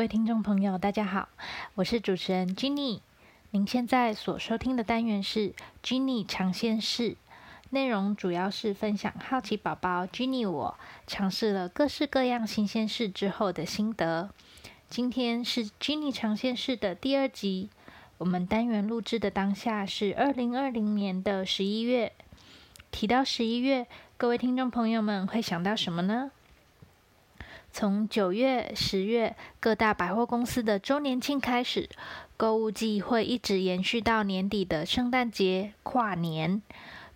各位听众朋友，大家好，我是主持人 Jenny。您现在所收听的单元是 Jenny 尝鲜室，内容主要是分享好奇宝宝 Jenny 我尝试了各式各样新鲜事之后的心得。今天是 Jenny 尝鲜室的第二集，我们单元录制的当下是二零二零年的十一月。提到十一月，各位听众朋友们会想到什么呢？从九月、十月各大百货公司的周年庆开始，购物季会一直延续到年底的圣诞节、跨年。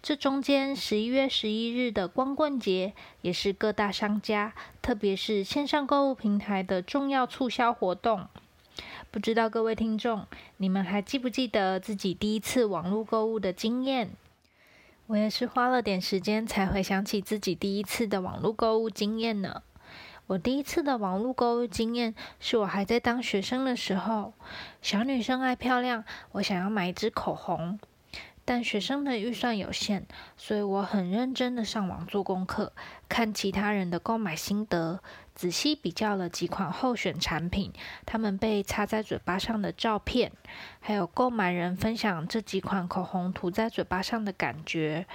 这中间十一月十一日的光棍节，也是各大商家，特别是线上购物平台的重要促销活动。不知道各位听众，你们还记不记得自己第一次网络购物的经验？我也是花了点时间才回想起自己第一次的网络购物经验呢。我第一次的网络购物经验是我还在当学生的时候。小女生爱漂亮，我想要买一支口红，但学生的预算有限，所以我很认真的上网做功课，看其他人的购买心得，仔细比较了几款候选产品，他们被擦在嘴巴上的照片，还有购买人分享这几款口红涂在嘴巴上的感觉，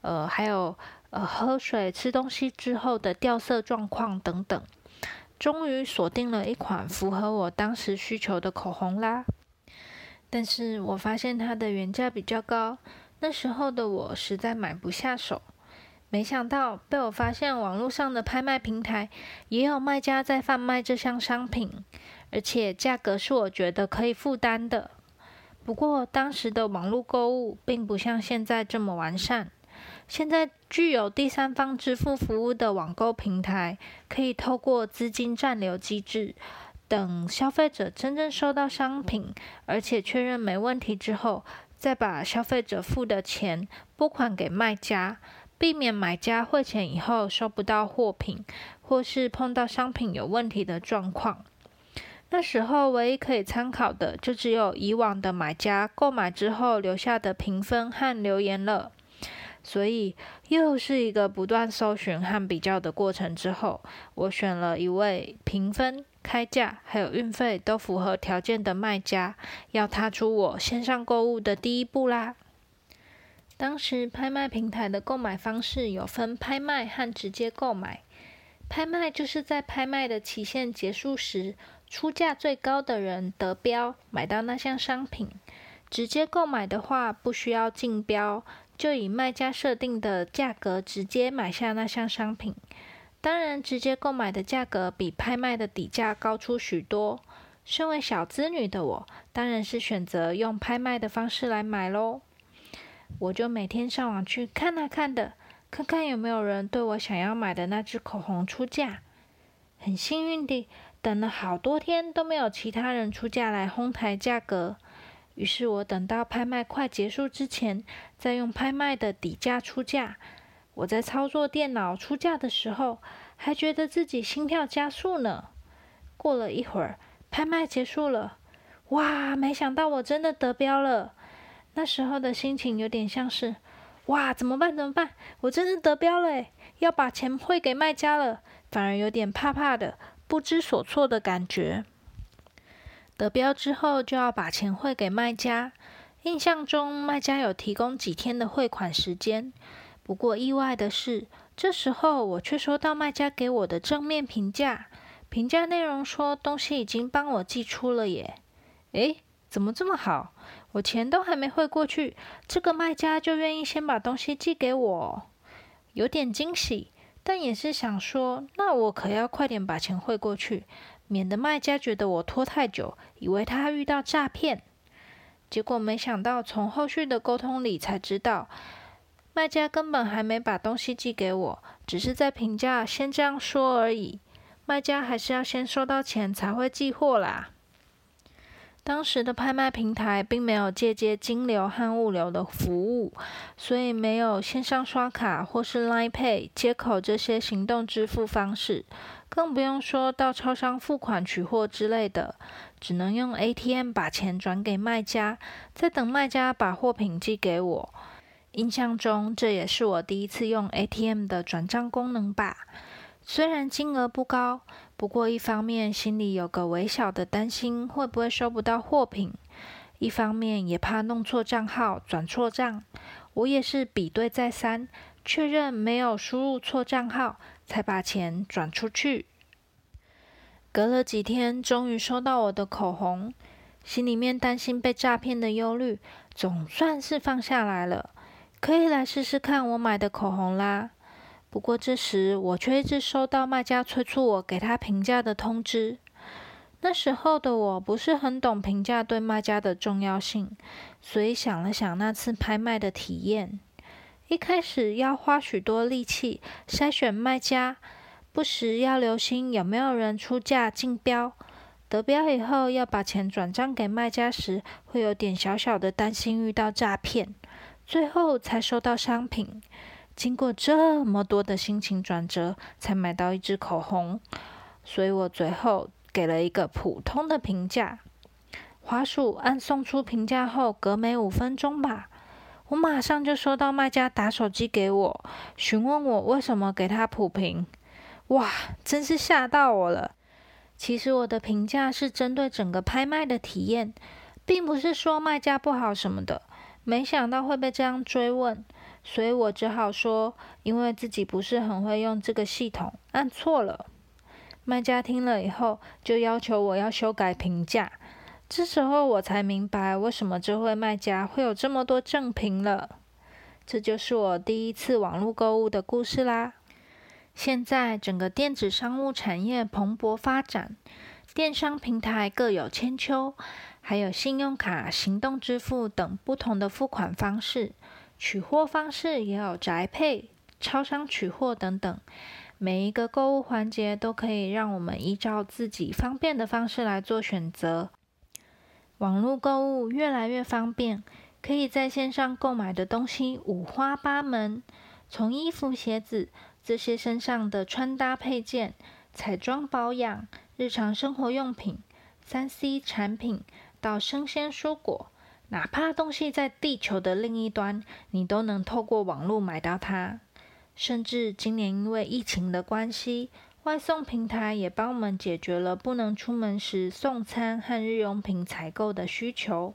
呃，还有。呃，喝水、吃东西之后的掉色状况等等，终于锁定了一款符合我当时需求的口红啦。但是我发现它的原价比较高，那时候的我实在买不下手。没想到被我发现，网络上的拍卖平台也有卖家在贩卖这项商品，而且价格是我觉得可以负担的。不过当时的网络购物并不像现在这么完善。现在具有第三方支付服务的网购平台，可以透过资金暂留机制，等消费者真正收到商品，而且确认没问题之后，再把消费者付的钱拨款给卖家，避免买家汇钱以后收不到货品，或是碰到商品有问题的状况。那时候唯一可以参考的，就只有以往的买家购买之后留下的评分和留言了。所以又是一个不断搜寻和比较的过程之后，我选了一位评分、开价还有运费都符合条件的卖家，要踏出我线上购物的第一步啦。当时拍卖平台的购买方式有分拍卖和直接购买。拍卖就是在拍卖的期限结束时，出价最高的人得标，买到那项商品。直接购买的话，不需要竞标。就以卖家设定的价格直接买下那项商品，当然，直接购买的价格比拍卖的底价高出许多。身为小资女的我，当然是选择用拍卖的方式来买喽。我就每天上网去看啊看的，看看有没有人对我想要买的那支口红出价。很幸运地，等了好多天都没有其他人出价来哄抬价格。于是我等到拍卖快结束之前，再用拍卖的底价出价。我在操作电脑出价的时候，还觉得自己心跳加速呢。过了一会儿，拍卖结束了，哇！没想到我真的得标了。那时候的心情有点像是，哇，怎么办？怎么办？我真的得标了，要把钱汇给卖家了，反而有点怕怕的，不知所措的感觉。得标之后就要把钱汇给卖家。印象中卖家有提供几天的汇款时间，不过意外的是，这时候我却收到卖家给我的正面评价。评价内容说东西已经帮我寄出了耶！诶，怎么这么好？我钱都还没汇过去，这个卖家就愿意先把东西寄给我，有点惊喜。但也是想说，那我可要快点把钱汇过去。免得卖家觉得我拖太久，以为他遇到诈骗。结果没想到，从后续的沟通里才知道，卖家根本还没把东西寄给我，只是在评价先这样说而已。卖家还是要先收到钱才会寄货啦。当时的拍卖平台并没有借接金流和物流的服务，所以没有线上刷卡或是 Line Pay 接口这些行动支付方式。更不用说到超商付款取货之类的，只能用 ATM 把钱转给卖家，再等卖家把货品寄给我。印象中，这也是我第一次用 ATM 的转账功能吧。虽然金额不高，不过一方面心里有个微小的担心，会不会收不到货品；一方面也怕弄错账号、转错账。我也是比对再三，确认没有输入错账号，才把钱转出去。隔了几天，终于收到我的口红，心里面担心被诈骗的忧虑总算是放下来了，可以来试试看我买的口红啦。不过这时我却一直收到卖家催促我给他评价的通知。那时候的我不是很懂评价对卖家的重要性，所以想了想那次拍卖的体验，一开始要花许多力气筛选卖家。不时要留心有没有人出价竞标，得标以后要把钱转账给卖家时，会有点小小的担心遇到诈骗，最后才收到商品。经过这么多的心情转折，才买到一支口红，所以我最后给了一个普通的评价。滑鼠按送出评价后，隔没五分钟吧，我马上就收到卖家打手机给我，询问我为什么给他普评。哇，真是吓到我了！其实我的评价是针对整个拍卖的体验，并不是说卖家不好什么的。没想到会被这样追问，所以我只好说，因为自己不是很会用这个系统，按错了。卖家听了以后，就要求我要修改评价。这时候我才明白，为什么这位卖家会有这么多正评了。这就是我第一次网络购物的故事啦。现在整个电子商务产业蓬勃发展，电商平台各有千秋，还有信用卡、行动支付等不同的付款方式，取货方式也有宅配、超商取货等等。每一个购物环节都可以让我们依照自己方便的方式来做选择。网络购物越来越方便，可以在线上购买的东西五花八门，从衣服、鞋子。这些身上的穿搭配件、彩妆保养、日常生活用品、三 C 产品到生鲜蔬果，哪怕东西在地球的另一端，你都能透过网络买到它。甚至今年因为疫情的关系，外送平台也帮我们解决了不能出门时送餐和日用品采购的需求。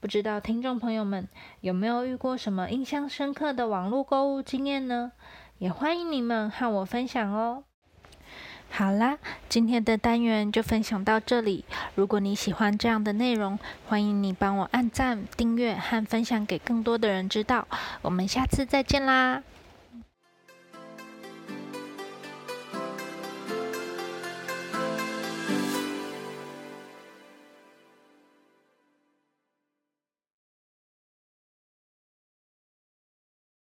不知道听众朋友们有没有遇过什么印象深刻的网络购物经验呢？也欢迎你们和我分享哦。好啦，今天的单元就分享到这里。如果你喜欢这样的内容，欢迎你帮我按赞、订阅和分享给更多的人知道。我们下次再见啦！